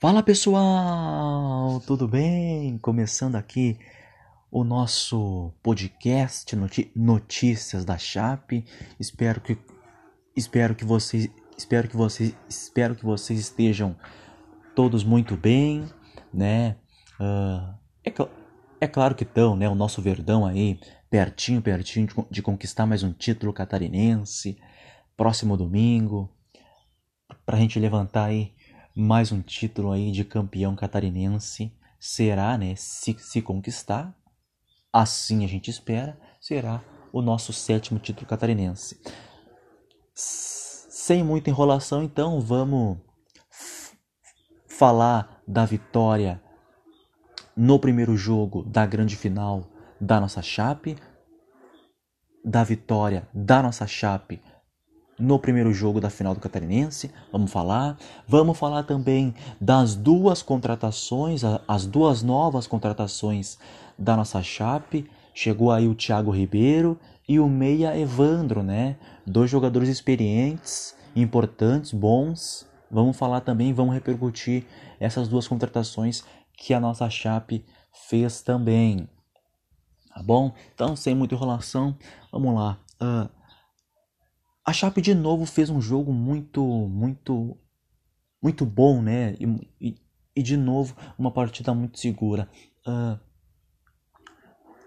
Fala pessoal, tudo bem? Começando aqui o nosso podcast Notícias da Chape. Espero que espero que vocês espero que vocês espero que vocês estejam todos muito bem, né? Uh, é, é, claro que estão, né? O nosso Verdão aí pertinho, pertinho de, de conquistar mais um título catarinense. Próximo domingo, para a gente levantar aí mais um título aí de campeão catarinense. Será, né, se, se conquistar, assim a gente espera, será o nosso sétimo título catarinense. Sem muita enrolação, então, vamos falar da vitória no primeiro jogo da grande final da nossa Chape, da vitória da nossa Chape no primeiro jogo da final do Catarinense. Vamos falar. Vamos falar também das duas contratações, as duas novas contratações da nossa Chape. Chegou aí o Thiago Ribeiro e o Meia Evandro, né? Dois jogadores experientes, importantes, bons. Vamos falar também, vamos repercutir essas duas contratações que a nossa Chape fez também. Tá bom? Então, sem muita enrolação, vamos lá. Uh, a Chape de novo fez um jogo muito, muito, muito bom, né? E, e, e de novo uma partida muito segura. Uh,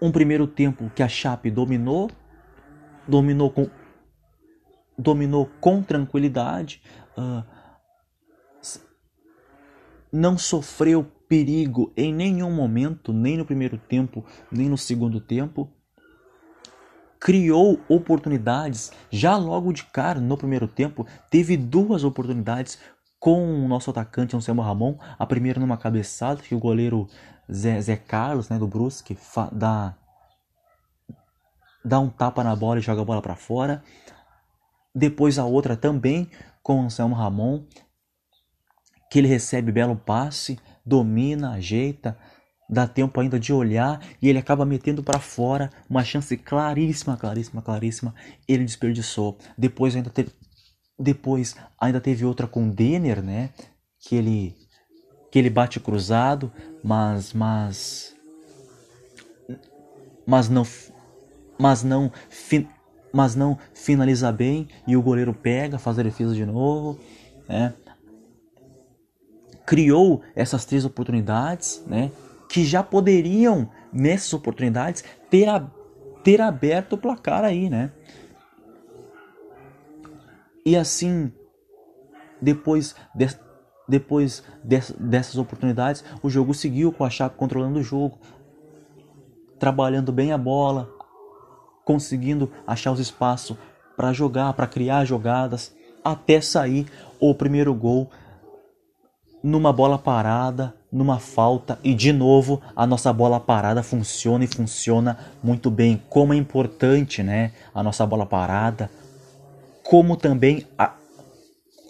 um primeiro tempo que a Chape dominou, dominou com, dominou com tranquilidade, uh, não sofreu perigo em nenhum momento, nem no primeiro tempo, nem no segundo tempo criou oportunidades já logo de cara no primeiro tempo. Teve duas oportunidades com o nosso atacante Anselmo Ramon. A primeira numa cabeçada que o goleiro Zé, Zé Carlos, né, do Brusque, dá, dá um tapa na bola e joga a bola para fora. Depois a outra também com o Anselmo Ramon, que ele recebe belo passe, domina, ajeita, dá tempo ainda de olhar e ele acaba metendo para fora uma chance claríssima, claríssima, claríssima. Ele desperdiçou. Depois ainda teve, depois ainda teve outra com Denner, né? Que ele que ele bate cruzado, mas mas mas não mas não mas não finaliza bem e o goleiro pega, faz a defesa de novo, né? Criou essas três oportunidades, né? Que já poderiam, nessas oportunidades, ter, a, ter aberto o placar aí, né? E assim, depois, de, depois de, dessas oportunidades, o jogo seguiu com a Chape controlando o jogo, trabalhando bem a bola, conseguindo achar os espaços para jogar, para criar jogadas, até sair o primeiro gol numa bola parada, numa falta e de novo a nossa bola parada funciona e funciona muito bem. Como é importante, né, a nossa bola parada, como também a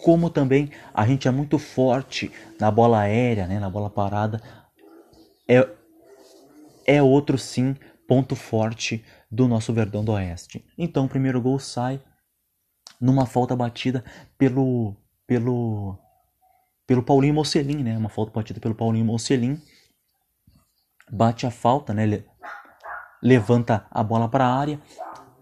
como também a gente é muito forte na bola aérea, né, na bola parada. É é outro sim ponto forte do nosso Verdão do Oeste. Então, o primeiro gol sai numa falta batida pelo pelo pelo Paulinho Mocelin, né? Uma falta batida pelo Paulinho Mocelin. Bate a falta, né? Levanta a bola para a área.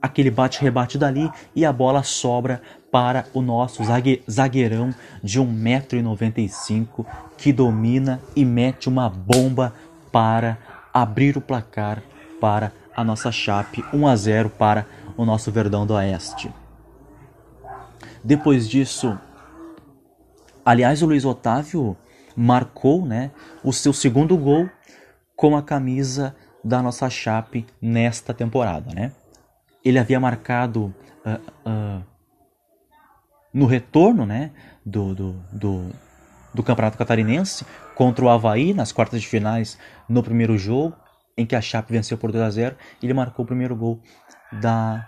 Aquele bate-rebate dali e a bola sobra para o nosso zagueirão de 1,95m que domina e mete uma bomba para abrir o placar para a nossa Chape 1 a 0 para o nosso Verdão do Oeste. Depois disso, Aliás, o Luiz Otávio marcou né, o seu segundo gol com a camisa da nossa Chape nesta temporada. Né? Ele havia marcado uh, uh, no retorno né, do, do, do, do, Campeonato Catarinense contra o Havaí nas quartas de finais no primeiro jogo, em que a Chape venceu por 2 a 0 ele marcou o primeiro gol da,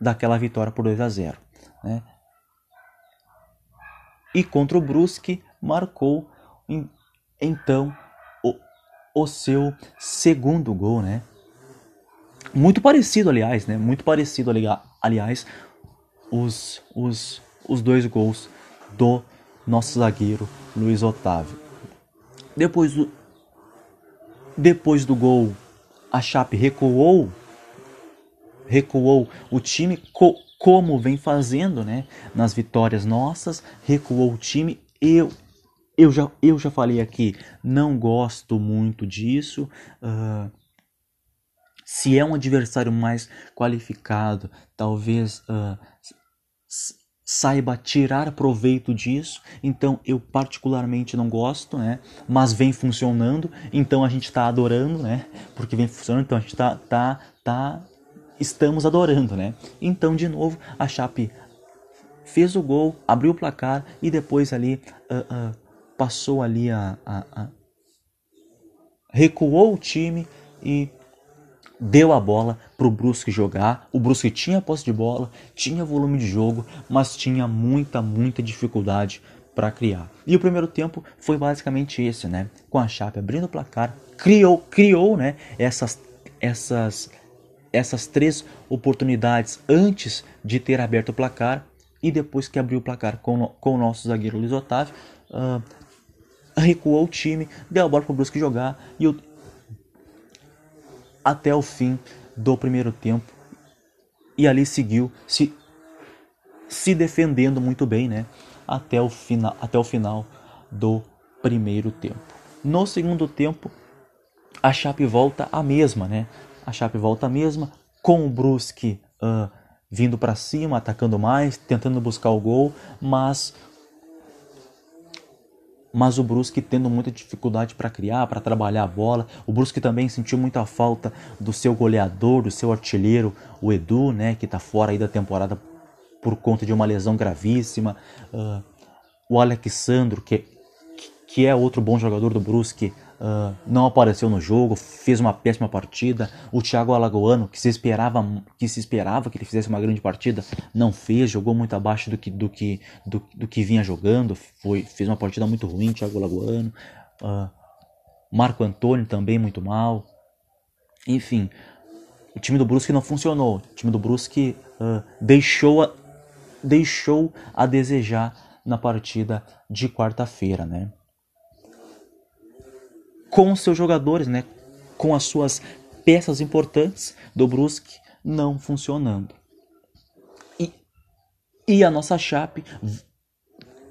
daquela vitória por 2 a 0 né? E contra o Brusque marcou então o, o seu segundo gol, né? Muito parecido, aliás, né? Muito parecido, aliás, os, os, os dois gols do nosso zagueiro Luiz Otávio. Depois do, depois do gol, a Chape recuou, recuou o time co, como vem fazendo, né? Nas vitórias nossas, recuou o time. Eu eu já, eu já falei aqui, não gosto muito disso. Uh, se é um adversário mais qualificado, talvez uh, saiba tirar proveito disso. Então eu particularmente não gosto, né? Mas vem funcionando, então a gente está adorando, né? Porque vem funcionando, então a gente tá, tá, tá, estamos adorando, né? Então de novo a Chape fez o gol, abriu o placar e depois ali uh, uh, passou ali a, a, a, recuou o time e deu a bola para o Brusque jogar. O Brusque tinha posse de bola, tinha volume de jogo, mas tinha muita, muita dificuldade para criar. E o primeiro tempo foi basicamente esse, né? Com a Chape abrindo o placar, criou, criou, né? Essas, essas, essas três oportunidades antes de ter aberto o placar e depois que abriu o placar com, com o nosso zagueiro Luiz Otávio, uh, recuou o time, deu a bola para o Brusque jogar e o... até o fim do primeiro tempo e ali seguiu se se defendendo muito bem, né? Até o final, até o final do primeiro tempo. No segundo tempo, a Chape volta a mesma, né? A Chape volta a mesma com o Brusque uh, vindo para cima, atacando mais, tentando buscar o gol, mas mas o Brusque tendo muita dificuldade para criar, para trabalhar a bola. O Brusque também sentiu muita falta do seu goleador, do seu artilheiro, o Edu, né, que está fora aí da temporada por conta de uma lesão gravíssima. Uh, o Alexandro, que, que é outro bom jogador do Brusque, uh, não apareceu no jogo, fez uma péssima partida. O Thiago Alagoano, que se esperava que se esperava que ele fizesse uma grande partida, não fez, jogou muito abaixo do que do que do, do que vinha jogando, foi fez uma partida muito ruim, Thiago Alagoano. Uh, Marco Antônio também muito mal. Enfim, o time do Brusque não funcionou. O time do Brusque uh, deixou a, deixou a desejar na partida de quarta-feira, né? Com seus jogadores, né, com as suas peças importantes do Brusque não funcionando. E, e a nossa Chape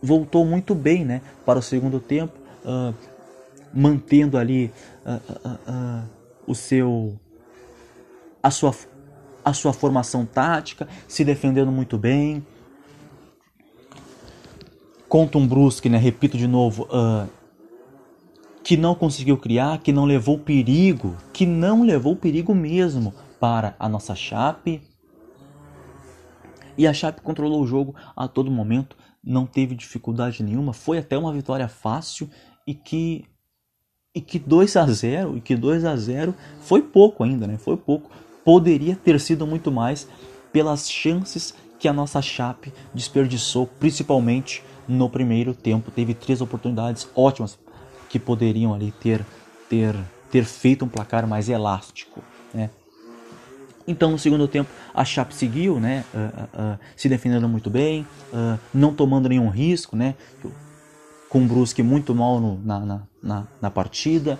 voltou muito bem né, para o segundo tempo, uh, mantendo ali uh, uh, o seu a sua, a sua formação tática, se defendendo muito bem. Contra um Brusque, né, repito de novo, uh, que não conseguiu criar, que não levou perigo, que não levou perigo mesmo para a nossa Chape. E a Chape controlou o jogo a todo momento, não teve dificuldade nenhuma, foi até uma vitória fácil e que e que 2 a 0, e que 2 a 0 foi pouco ainda, né? Foi pouco. Poderia ter sido muito mais pelas chances que a nossa Chape desperdiçou, principalmente no primeiro tempo. Teve três oportunidades ótimas que poderiam ali ter, ter, ter feito um placar mais elástico. Né? Então, no segundo tempo, a Chape seguiu, né, uh, uh, se defendendo muito bem, não tomando nenhum risco, né, com o Brusque muito mal no, na, na, na, na, partida,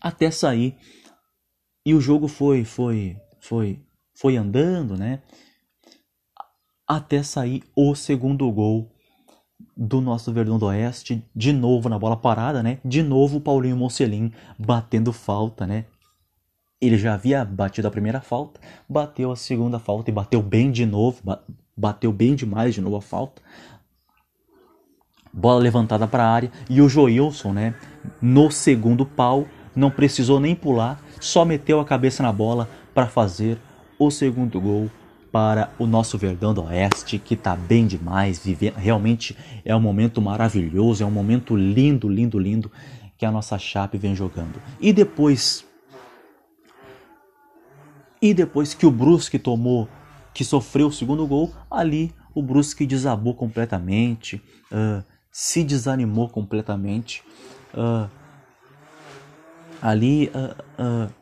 até sair. E o jogo foi, foi, foi, foi andando, né, até sair o segundo gol do nosso Verdão do Oeste, de novo na bola parada, né? De novo o Paulinho Mocelin batendo falta, né? Ele já havia batido a primeira falta, bateu a segunda falta e bateu bem de novo, bateu bem demais de novo a falta. Bola levantada para a área e o Joilson, né? No segundo pau, não precisou nem pular, só meteu a cabeça na bola para fazer o segundo gol para o nosso Verdão do Oeste, que está bem demais, viver, realmente é um momento maravilhoso, é um momento lindo, lindo, lindo que a nossa Chape vem jogando. E depois e depois que o Brusque tomou, que sofreu o segundo gol, ali o Brusque desabou completamente, uh, se desanimou completamente. Uh, ali uh,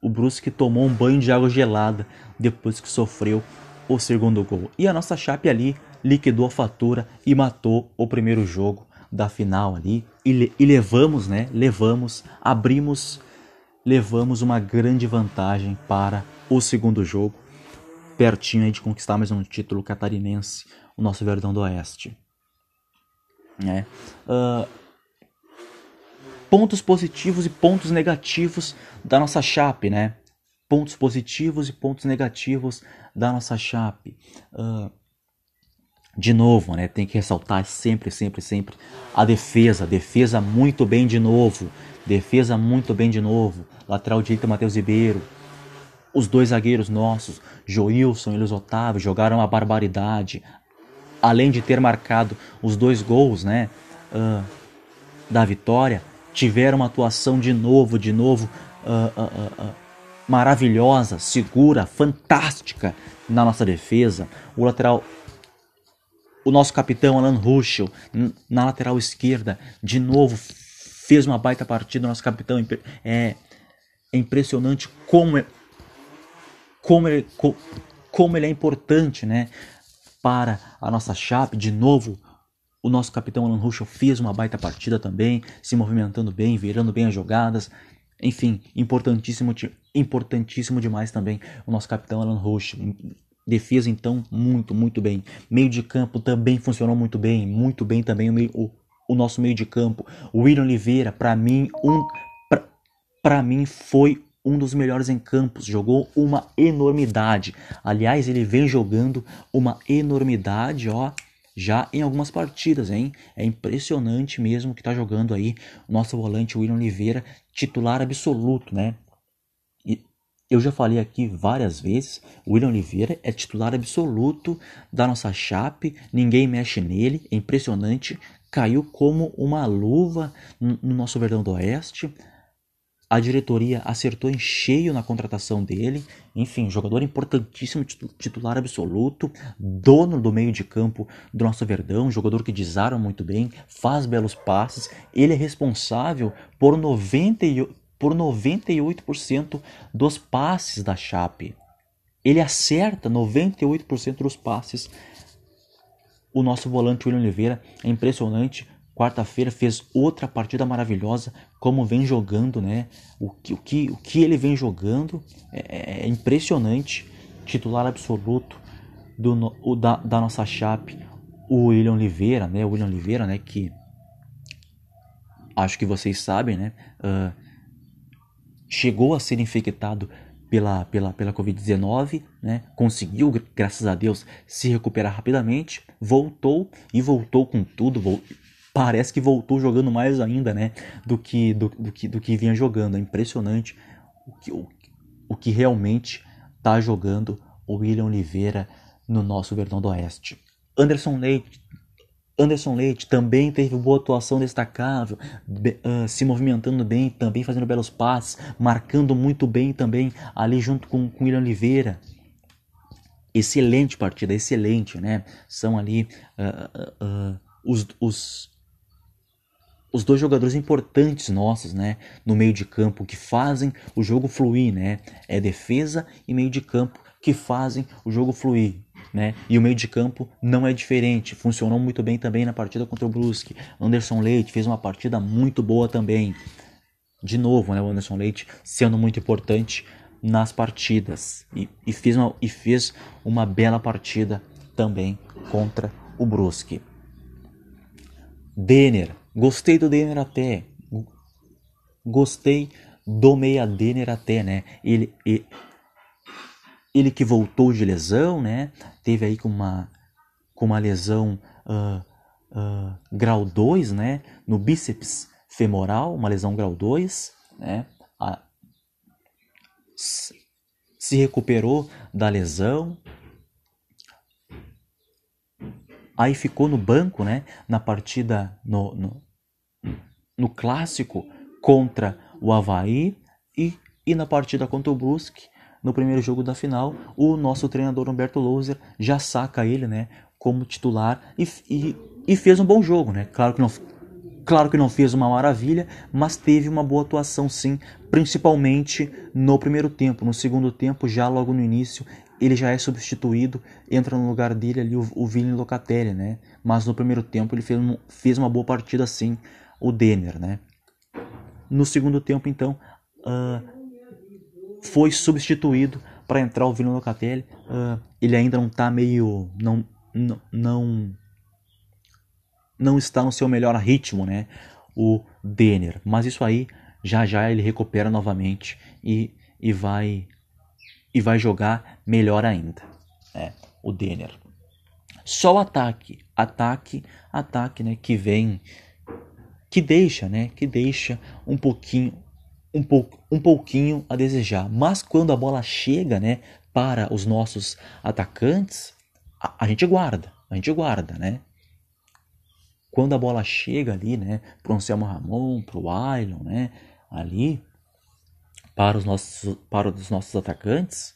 o Brusque tomou um banho de água gelada depois que sofreu o segundo gol. E a nossa Chape ali liquidou a fatura e matou o primeiro jogo da final ali e, e levamos, né? Levamos, abrimos, levamos uma grande vantagem para o segundo jogo, pertinho de conquistar mais um título catarinense, o nosso Verdão do Oeste. Né? Uh, pontos positivos e pontos negativos da nossa chape, né? Pontos positivos e pontos negativos da nossa chape. Uh, de novo, né? Tem que ressaltar sempre, sempre, sempre a defesa. Defesa muito bem de novo. Defesa muito bem de novo. Lateral direito Matheus Ribeiro. Os dois zagueiros nossos, Joilson e Luiz Otávio, jogaram uma barbaridade. Além de ter marcado os dois gols, né? Uh, da vitória, tiveram uma atuação de novo, de novo, uh, maravilhosa, segura, fantástica na nossa defesa. O lateral o nosso capitão Alan Ruschel, na lateral esquerda, de novo fez uma baita partida. O nosso capitão é, é impressionante como, é, como, ele, como ele é importante né, para a nossa chape. De novo, o nosso capitão Alan Ruschel fez uma baita partida também, se movimentando bem, virando bem as jogadas. Enfim, importantíssimo, importantíssimo demais também o nosso capitão Alan Ruschel Defesa, então, muito, muito bem. Meio de campo também funcionou muito bem. Muito bem também o, meio, o, o nosso meio de campo. O William Oliveira, para mim, um, para mim foi um dos melhores em campos. Jogou uma enormidade. Aliás, ele vem jogando uma enormidade, ó. Já em algumas partidas, hein? É impressionante mesmo que tá jogando aí o nosso volante William Oliveira, titular absoluto, né? Eu já falei aqui várias vezes, o William Oliveira é titular absoluto da nossa chape, ninguém mexe nele, é impressionante, caiu como uma luva no nosso Verdão do Oeste. A diretoria acertou em cheio na contratação dele. Enfim, jogador importantíssimo, titular absoluto, dono do meio de campo do nosso Verdão, jogador que desarma muito bem, faz belos passes. Ele é responsável por 98 por 98% dos passes da Chape. Ele acerta 98% dos passes. O nosso volante William Oliveira é impressionante. Quarta-feira fez outra partida maravilhosa, como vem jogando, né? O que, o que, o que ele vem jogando é, é impressionante. Titular absoluto do, o, da, da nossa chape, o William Oliveira, né? O William Oliveira, né? Que acho que vocês sabem, né? Uh, chegou a ser infectado pela, pela, pela Covid-19, né? conseguiu, graças a Deus, se recuperar rapidamente, voltou e voltou com tudo, parece que voltou jogando mais ainda né? do, que, do, do, que, do que vinha jogando. É impressionante o que, o, o que realmente está jogando o William Oliveira no nosso Verdão do Oeste. Anderson Leite Anderson Leite também teve boa atuação destacável, uh, se movimentando bem, também fazendo belos passes, marcando muito bem também ali junto com, com William Oliveira. Excelente partida, excelente, né? São ali uh, uh, os, os, os dois jogadores importantes nossos, né? No meio de campo que fazem o jogo fluir, né? É defesa e meio de campo que fazem o jogo fluir. Né? E o meio de campo não é diferente, funcionou muito bem também na partida contra o Brusque. Anderson Leite fez uma partida muito boa também. De novo, né, o Anderson Leite sendo muito importante nas partidas e, e, fez uma, e fez uma bela partida também contra o Brusque. Denner, gostei do Denner até, gostei do meia Denner até, né? Ele, ele ele que voltou de lesão, né? Teve aí com uma, com uma lesão uh, uh, grau 2, né? No bíceps femoral, uma lesão grau 2, né? A, se recuperou da lesão. Aí ficou no banco, né? Na partida no, no, no clássico contra o Havaí e, e na partida contra o Brusque no primeiro jogo da final, o nosso treinador Humberto Louser já saca ele, né, como titular e, e, e fez um bom jogo, né? Claro que não Claro que não fez uma maravilha, mas teve uma boa atuação sim, principalmente no primeiro tempo. No segundo tempo, já logo no início, ele já é substituído, entra no lugar dele ali o, o Vini Locatelli, né? mas no primeiro tempo ele fez, fez uma boa partida sim, o Denner, né? No segundo tempo, então, uh, foi substituído para entrar o Vino Locatelli. Uh, ele ainda não está meio. Não, não, não, está no seu melhor ritmo, né? O Denner. Mas isso aí, já já ele recupera novamente e, e vai e vai jogar melhor ainda. Né? O Denner. Só o ataque, ataque, ataque, né? Que vem que deixa, né, que deixa um pouquinho um, pouco, um pouquinho a desejar. Mas quando a bola chega, né, para os nossos atacantes, a, a gente guarda, a gente guarda, né? Quando a bola chega ali, né, para o Anselmo Ramon, para o Ailon, né, ali para os nossos para os nossos atacantes,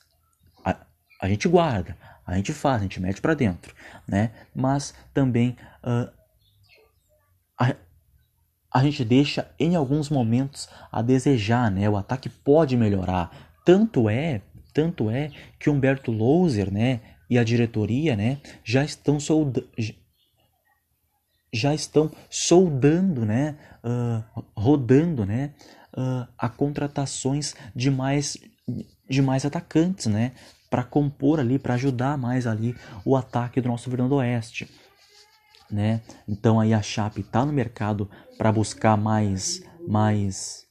a, a gente guarda, a gente faz, a gente mete para dentro, né? Mas também uh, a, a gente deixa em alguns momentos a desejar, né? O ataque pode melhorar. Tanto é, tanto é que Humberto Louser, né, e a diretoria, né, já estão solda já estão soldando, né, uh, rodando, né, uh, a contratações de mais de mais atacantes, né, para compor ali, para ajudar mais ali o ataque do nosso Fernando Oeste né? Então aí a Chape está no mercado para buscar mais mais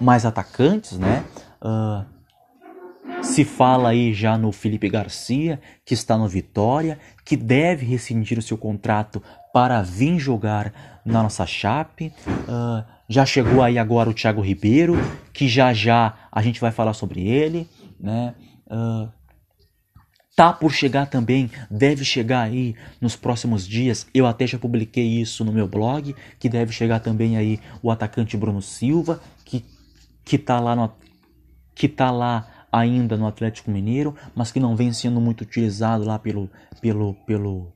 mais atacantes, né? Uh, se fala aí já no Felipe Garcia, que está no Vitória, que deve rescindir o seu contrato para vir jogar na nossa Chape. Uh, já chegou aí agora o Thiago Ribeiro, que já já a gente vai falar sobre ele, né? Uh, Tá por chegar também, deve chegar aí nos próximos dias. Eu até já publiquei isso no meu blog, que deve chegar também aí o atacante Bruno Silva, que que tá lá no que tá lá ainda no Atlético Mineiro, mas que não vem sendo muito utilizado lá pelo pelo pelo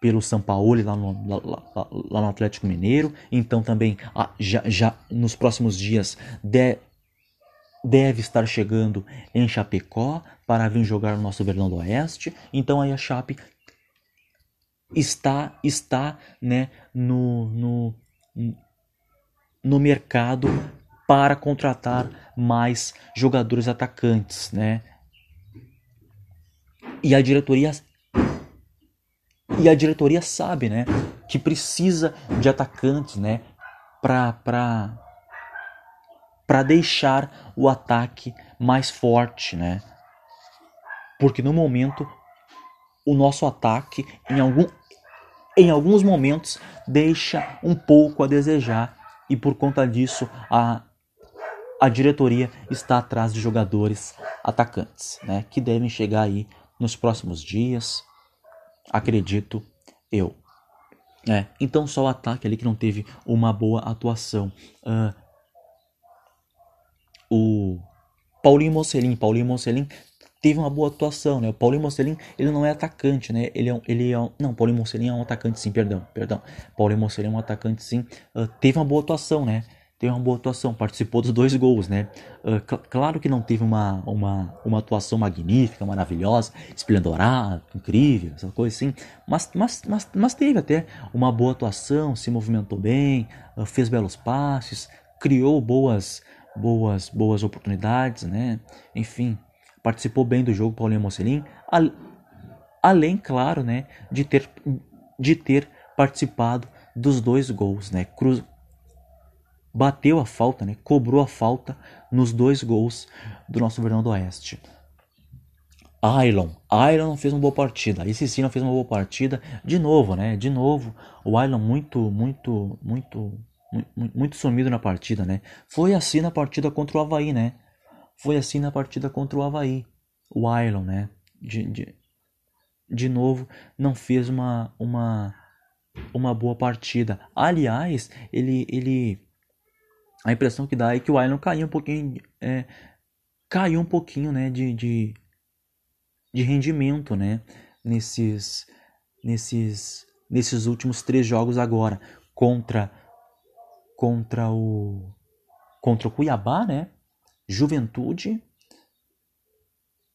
pelo São Paulo lá no, lá, lá no Atlético Mineiro. Então também já, já nos próximos dias de, deve estar chegando em Chapecó para vir jogar no nosso Verdão do Oeste. Então aí a Chape está está né no, no, no mercado para contratar mais jogadores atacantes, né? E a diretoria e a diretoria sabe, né, que precisa de atacantes, né, para para para deixar o ataque mais forte, né? Porque no momento o nosso ataque em algum em alguns momentos deixa um pouco a desejar e por conta disso a a diretoria está atrás de jogadores atacantes, né, que devem chegar aí nos próximos dias, acredito eu. É, então só o ataque ali que não teve uma boa atuação. Uh, o Paulinho Mocelin. Paulinho Mocelin teve uma boa atuação, né? O Paulinho Mocelin, ele não é atacante, né? Ele é, um, ele é um, não, Paulinho Mocelin é um atacante sim, perdão, perdão. Paulinho Mocelin é um atacante sim. Uh, teve uma boa atuação, né? Teve uma boa atuação, participou dos dois gols, né? Uh, cl claro que não teve uma, uma, uma atuação magnífica, maravilhosa, esplendorada, incrível, essa coisa assim, mas, mas, mas, mas teve até uma boa atuação, se movimentou bem, uh, fez belos passes, criou boas, boas, boas oportunidades, né? Enfim, participou bem do jogo Paulinho Mocelin, além, claro, né, de ter, de ter participado dos dois gols, né? Cruz bateu a falta, né? Cobrou a falta nos dois gols do nosso Verdão do Oeste. Ailon, Ailon fez uma boa partida. Esse sim não fez uma boa partida. De novo, né? De novo, o Ailon muito, muito, muito muito sumido na partida, né? Foi assim na partida contra o Havaí, né? Foi assim na partida contra o Havaí. O Ailon, né? De, de, de novo, não fez uma, uma, uma boa partida. Aliás, ele, ele. A impressão que dá é que o Ailon caiu um pouquinho. É, caiu um pouquinho, né? De, de, de rendimento, né? Nesses, nesses, nesses últimos três jogos agora. Contra contra o contra o Cuiabá, né? Juventude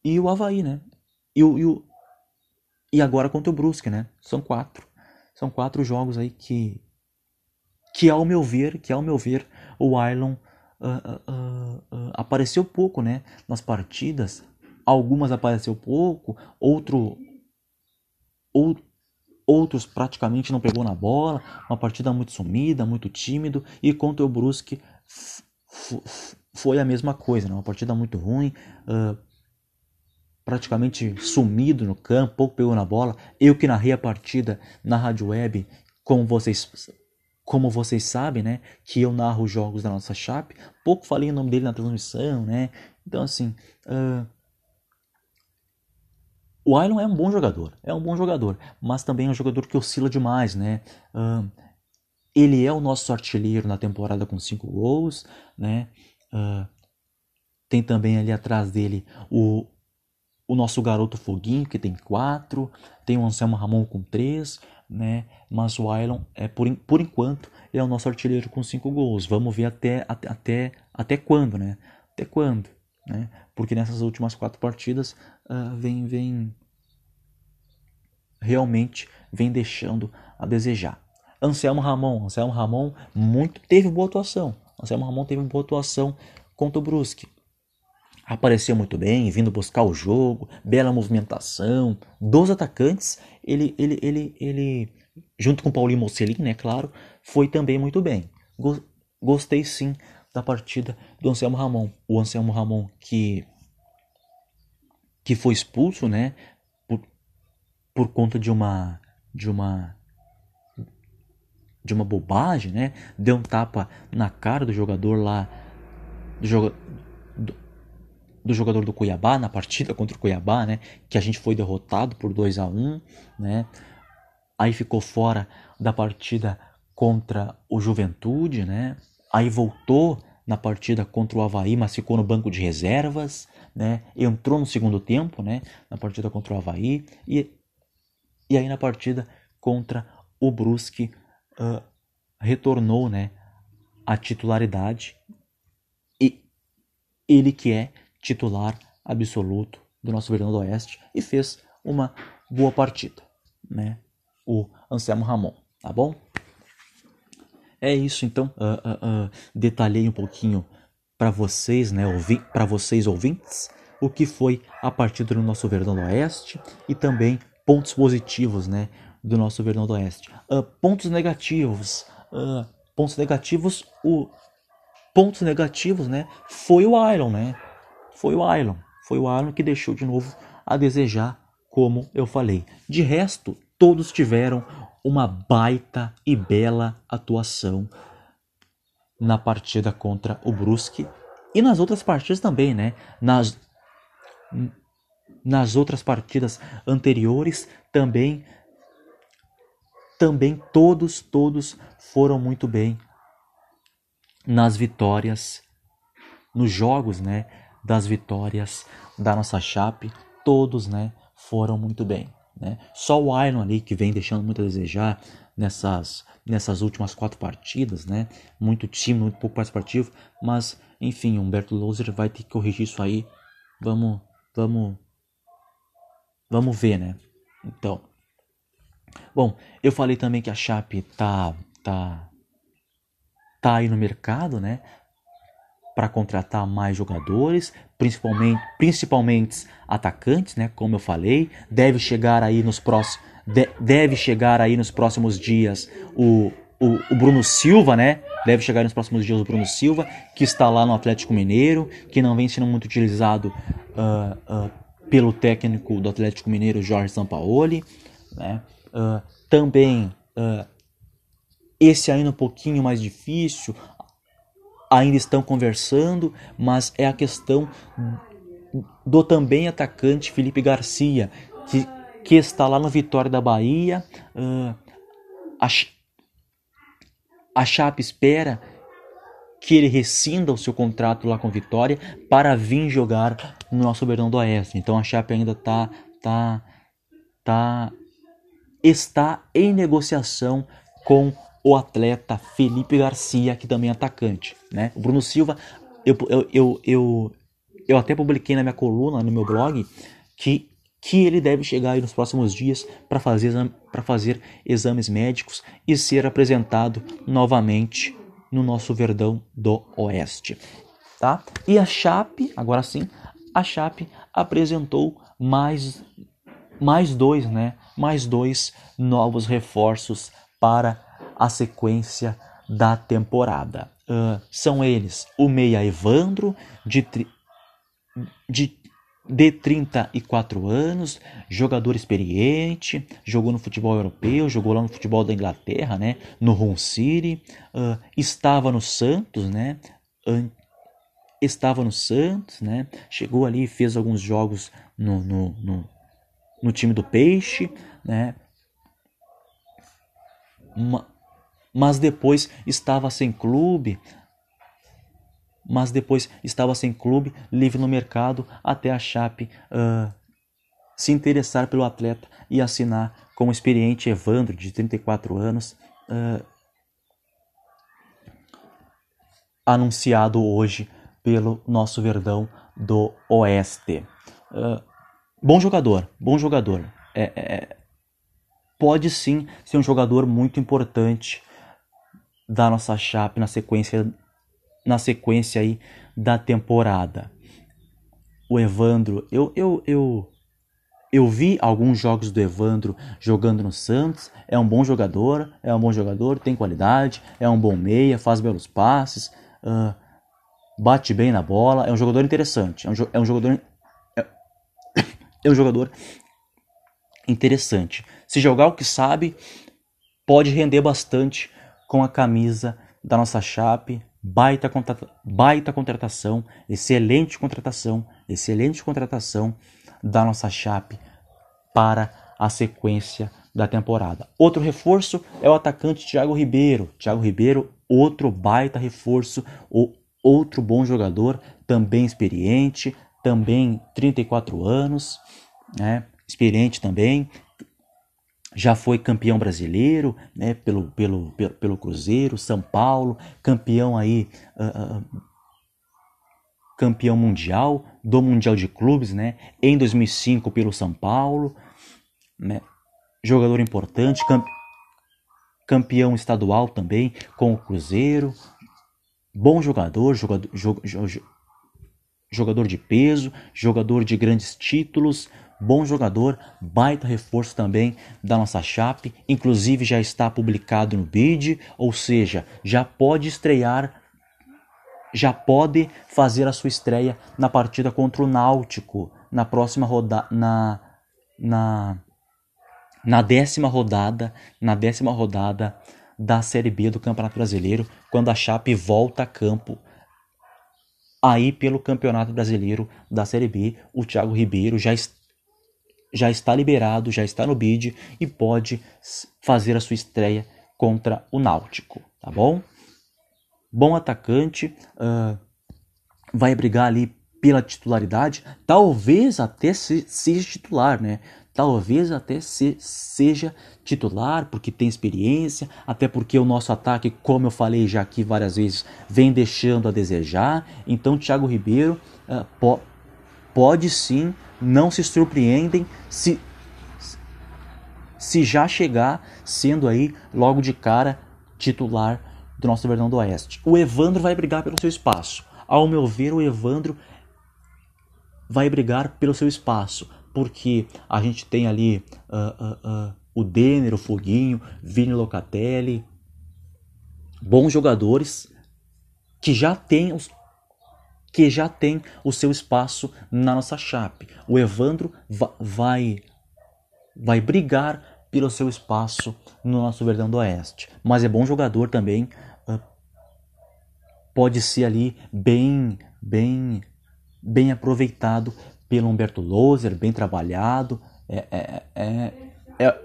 e o Havaí, né? E o, e o, e agora contra o Brusque, né? São quatro. São quatro jogos aí que, que ao meu ver, que ao meu ver, o Ailon uh, uh, uh, apareceu pouco, né? Nas partidas, algumas apareceu pouco, outro, ou, outros praticamente não pegou na bola, uma partida muito sumida, muito tímido, e contra o Brusque foi a mesma coisa, né? uma partida muito ruim, uh, praticamente sumido no campo, pouco pegou na bola. Eu que narrei a partida na rádio web, como vocês, como vocês sabem, né, que eu narro os jogos da nossa Chape, pouco falei o nome dele na transmissão, né? Então assim, uh, o Ailon é um bom jogador, é um bom jogador, mas também é um jogador que oscila demais, né? Uh, ele é o nosso artilheiro na temporada com cinco gols, né? Uh, tem também ali atrás dele o, o nosso garoto Foguinho, que tem quatro, tem o Anselmo Ramon com três, né? Mas o Ailon, é, por, por enquanto, é o nosso artilheiro com cinco gols. Vamos ver até, até, até, até quando, né? Até quando, né? Porque nessas últimas quatro partidas uh, vem, vem realmente vem deixando a desejar. Anselmo Ramon, Anselmo Ramon muito teve boa atuação. Anselmo Ramon teve boa atuação contra o Brusque. Apareceu muito bem, vindo buscar o jogo, bela movimentação. Dos atacantes, ele, ele, ele, ele junto com o Paulinho Mocelin, né, claro, foi também muito bem. Gostei sim da partida do Anselmo Ramon. O Anselmo Ramon que que foi expulso, né, por, por conta de uma de uma de uma bobagem, né? Deu um tapa na cara do jogador lá do, joga, do, do, jogador do Cuiabá na partida contra o Cuiabá, né? Que a gente foi derrotado por 2 a 1, né? Aí ficou fora da partida contra o Juventude, né? Aí voltou na partida contra o Havaí, mas ficou no banco de reservas, né? Entrou no segundo tempo, né? Na partida contra o Havaí e e aí na partida contra o Brusque uh, retornou né, à titularidade e ele que é titular absoluto do nosso Verão do Oeste e fez uma boa partida, né? O Anselmo Ramon, tá bom? É isso então, uh, uh, detalhei um pouquinho para vocês, né, para vocês ouvintes, o que foi a partida do nosso Verdão do Oeste e também pontos positivos, né, do nosso Verdão do Oeste. Uh, pontos negativos, uh, pontos negativos, o pontos negativos, né, foi o Iron, né? Foi o Iron, foi o Iron que deixou de novo a desejar, como eu falei. De resto, todos tiveram uma baita e bela atuação na partida contra o Brusque e nas outras partidas também, né? Nas nas outras partidas anteriores também também todos todos foram muito bem nas vitórias nos jogos, né, das vitórias da nossa chape, todos, né, foram muito bem, né? Só o Iron ali que vem deixando muito a desejar nessas nessas últimas quatro partidas, né? Muito time, muito pouco participativo, mas enfim, Humberto Loser vai ter que corrigir isso aí. Vamos, vamos Vamos ver, né? Então. Bom, eu falei também que a Chape tá tá tá aí no mercado, né? Para contratar mais jogadores, principalmente principalmente atacantes, né? Como eu falei, deve chegar aí nos próximos de, deve chegar aí nos próximos dias o, o, o Bruno Silva, né? Deve chegar nos próximos dias o Bruno Silva, que está lá no Atlético Mineiro, que não vem sendo muito utilizado uh, uh, pelo técnico do Atlético Mineiro Jorge Sampaoli, né? Uh, também uh, esse ainda um pouquinho mais difícil, ainda estão conversando, mas é a questão do também atacante Felipe Garcia, que, que está lá no Vitória da Bahia. Uh, a, a espera que ele rescinda o seu contrato lá com Vitória para vir jogar no nosso Verdão do Oeste. Então a Chape ainda tá tá tá está em negociação com o atleta Felipe Garcia, que também é atacante, né? O Bruno Silva, eu, eu, eu, eu, eu até publiquei na minha coluna, no meu blog, que que ele deve chegar aí nos próximos dias para fazer, fazer exames médicos e ser apresentado novamente no nosso Verdão do Oeste. Tá? E a Chape, agora sim, a Chape apresentou mais, mais dois, né? Mais dois novos reforços para a sequência da temporada. Uh, são eles o meia Evandro, de, de, de 34 anos, jogador experiente, jogou no futebol europeu, jogou lá no futebol da Inglaterra, né, no Hull City, uh, estava no Santos, né, estava no Santos, né, chegou ali e fez alguns jogos no, no, no, no time do Peixe, né, mas depois estava sem clube, mas depois estava sem clube, livre no mercado, até a Chape uh, se interessar pelo atleta e assinar com o experiente Evandro, de 34 anos, uh, anunciado hoje pelo nosso Verdão do Oeste. Uh, bom jogador, bom jogador. É, é, pode sim ser um jogador muito importante da nossa Chape na sequência na sequência aí da temporada. O Evandro, eu eu eu eu vi alguns jogos do Evandro jogando no Santos. É um bom jogador, é um bom jogador, tem qualidade, é um bom meia, faz belos passes, uh, bate bem na bola. É um jogador interessante. É um, é um jogador é, é um jogador interessante. Se jogar o que sabe, pode render bastante com a camisa da nossa Chape. Baita, baita contratação, excelente contratação, excelente contratação da nossa Chape para a sequência da temporada. Outro reforço é o atacante Thiago Ribeiro. Thiago Ribeiro, outro baita reforço, outro bom jogador, também experiente, também 34 anos, né? experiente também, já foi campeão brasileiro, né, pelo, pelo, pelo, pelo Cruzeiro, São Paulo, campeão aí, uh, uh, campeão mundial, do Mundial de Clubes, né, em 2005 pelo São Paulo, né, jogador importante, campeão estadual também com o Cruzeiro, bom jogador, jogador, jogador de peso, jogador de grandes títulos, bom jogador, baita reforço também da nossa Chape, inclusive já está publicado no bid, ou seja, já pode estrear, já pode fazer a sua estreia na partida contra o Náutico, na próxima rodada, na, na, na décima rodada, na décima rodada da Série B do Campeonato Brasileiro, quando a Chape volta a campo aí pelo Campeonato Brasileiro da Série B, o Thiago Ribeiro já já está liberado, já está no bid e pode fazer a sua estreia contra o Náutico, tá bom? Bom atacante, uh, vai brigar ali pela titularidade, talvez até se, seja titular, né? Talvez até se, seja titular, porque tem experiência, até porque o nosso ataque, como eu falei já aqui várias vezes, vem deixando a desejar. Então, Thiago Ribeiro uh, po pode sim não se surpreendem se se já chegar sendo aí logo de cara titular do nosso Verdão do Oeste. O Evandro vai brigar pelo seu espaço. Ao meu ver, o Evandro vai brigar pelo seu espaço, porque a gente tem ali uh, uh, uh, o Denner, o Foguinho, Vini Locatelli, bons jogadores que já têm os que já tem o seu espaço na nossa chape. O Evandro vai vai brigar pelo seu espaço no nosso Verdão do Oeste, mas é bom jogador também. Pode ser ali bem bem bem aproveitado pelo Humberto Loser, bem trabalhado. É, é, é, é,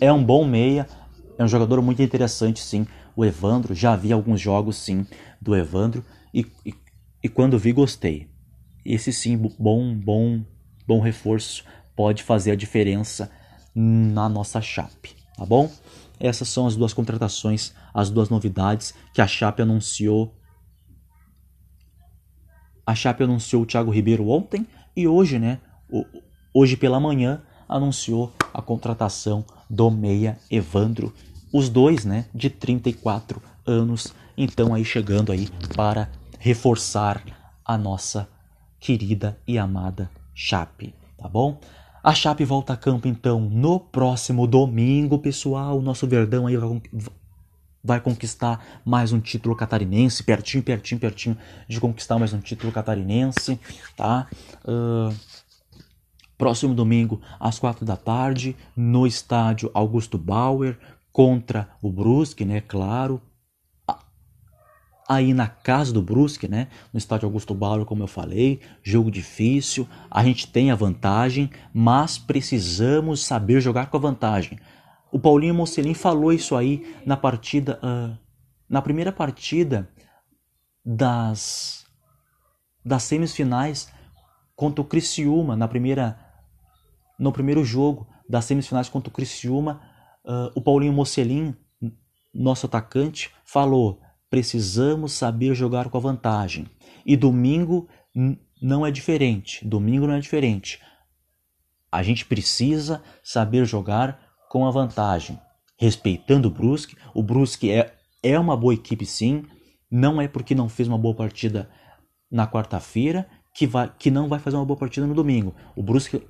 é um bom meia, é um jogador muito interessante, sim. O Evandro, já vi alguns jogos, sim, do Evandro. E, e e quando vi gostei. Esse sim, bom, bom, bom reforço pode fazer a diferença na nossa Chape, tá bom? Essas são as duas contratações, as duas novidades que a Chape anunciou. A Chape anunciou o Thiago Ribeiro ontem e hoje, né, hoje pela manhã anunciou a contratação do meia Evandro, os dois, né, de 34 anos, então aí chegando aí para reforçar a nossa querida e amada Chape, tá bom? A Chape volta a campo então no próximo domingo, pessoal. O nosso Verdão aí vai, vai conquistar mais um título catarinense, pertinho, pertinho, pertinho de conquistar mais um título catarinense, tá? Uh, próximo domingo às quatro da tarde no estádio Augusto Bauer contra o Brusque, né? Claro, aí na casa do Brusque, né? No estádio Augusto Bauer, como eu falei, jogo difícil, a gente tem a vantagem, mas precisamos saber jogar com a vantagem. O Paulinho Mocelin falou isso aí na partida, uh, na primeira partida das das semifinais contra o Criciúma, na primeira no primeiro jogo das semifinais contra o Criciúma, uh, o Paulinho Mocelin, nosso atacante, falou precisamos saber jogar com a vantagem. E domingo não é diferente. Domingo não é diferente. A gente precisa saber jogar com a vantagem, respeitando o Brusque. O Brusque é, é uma boa equipe, sim. Não é porque não fez uma boa partida na quarta-feira que, vai, que não vai fazer uma boa partida no domingo. O Brusque,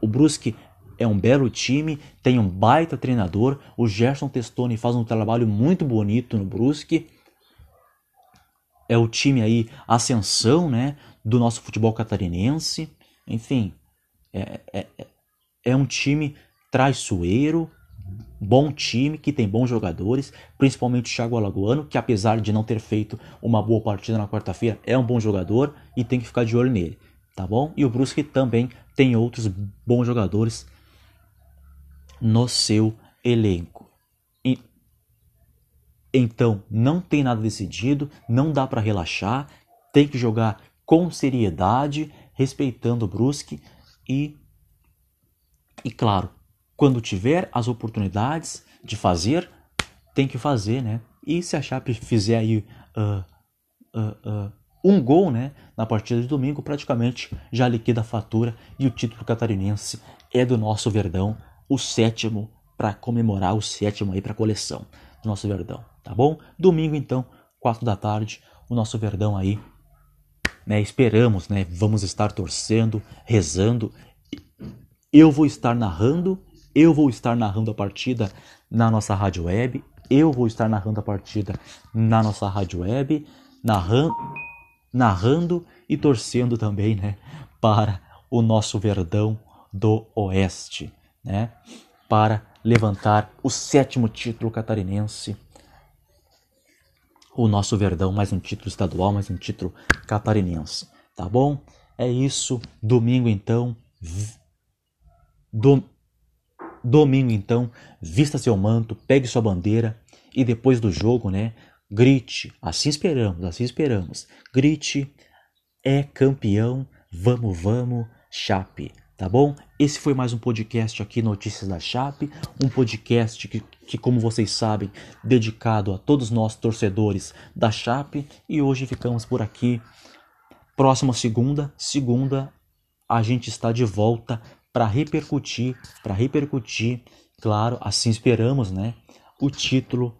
o Brusque é um belo time, tem um baita treinador. O Gerson Testoni faz um trabalho muito bonito no Brusque. É o time aí, ascensão, né, do nosso futebol catarinense. Enfim, é, é, é um time traiçoeiro, bom time, que tem bons jogadores, principalmente o Thiago Alagoano, que apesar de não ter feito uma boa partida na quarta-feira, é um bom jogador e tem que ficar de olho nele, tá bom? E o Brusque também tem outros bons jogadores no seu elenco. E, então, não tem nada decidido, não dá para relaxar, tem que jogar com seriedade, respeitando o Brusque e, e claro, quando tiver as oportunidades de fazer, tem que fazer, né? E se a Chape fizer aí uh, uh, uh, um gol, né, na partida de domingo, praticamente já liquida a fatura e o título catarinense é do nosso Verdão o sétimo para comemorar o sétimo aí para a coleção do nosso Verdão, tá bom? Domingo então, quatro da tarde, o nosso Verdão aí, né? Esperamos, né? Vamos estar torcendo, rezando. Eu vou estar narrando, eu vou estar narrando a partida na nossa rádio web, eu vou estar narrando a partida na nossa rádio web, narrando, narrando e torcendo também, né? Para o nosso Verdão do Oeste né, para levantar o sétimo título catarinense. O nosso Verdão, mais um título estadual, mais um título catarinense. Tá bom? É isso. Domingo então. Do, domingo então, vista seu manto, pegue sua bandeira e depois do jogo, né? Grite, assim esperamos, assim esperamos. Grite, é campeão, vamos, vamos, chape tá bom? Esse foi mais um podcast aqui, Notícias da Chape, um podcast que, que, como vocês sabem, dedicado a todos nós torcedores da Chape, e hoje ficamos por aqui. Próxima segunda, segunda, a gente está de volta para repercutir, para repercutir, claro, assim esperamos, né? O título,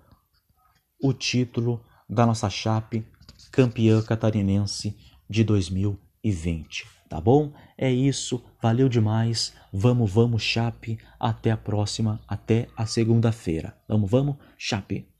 o título da nossa Chape, campeã catarinense de 2020 tá bom? É isso, valeu demais. Vamos, vamos, Chape. Até a próxima, até a segunda-feira. Vamos, vamos, Chape.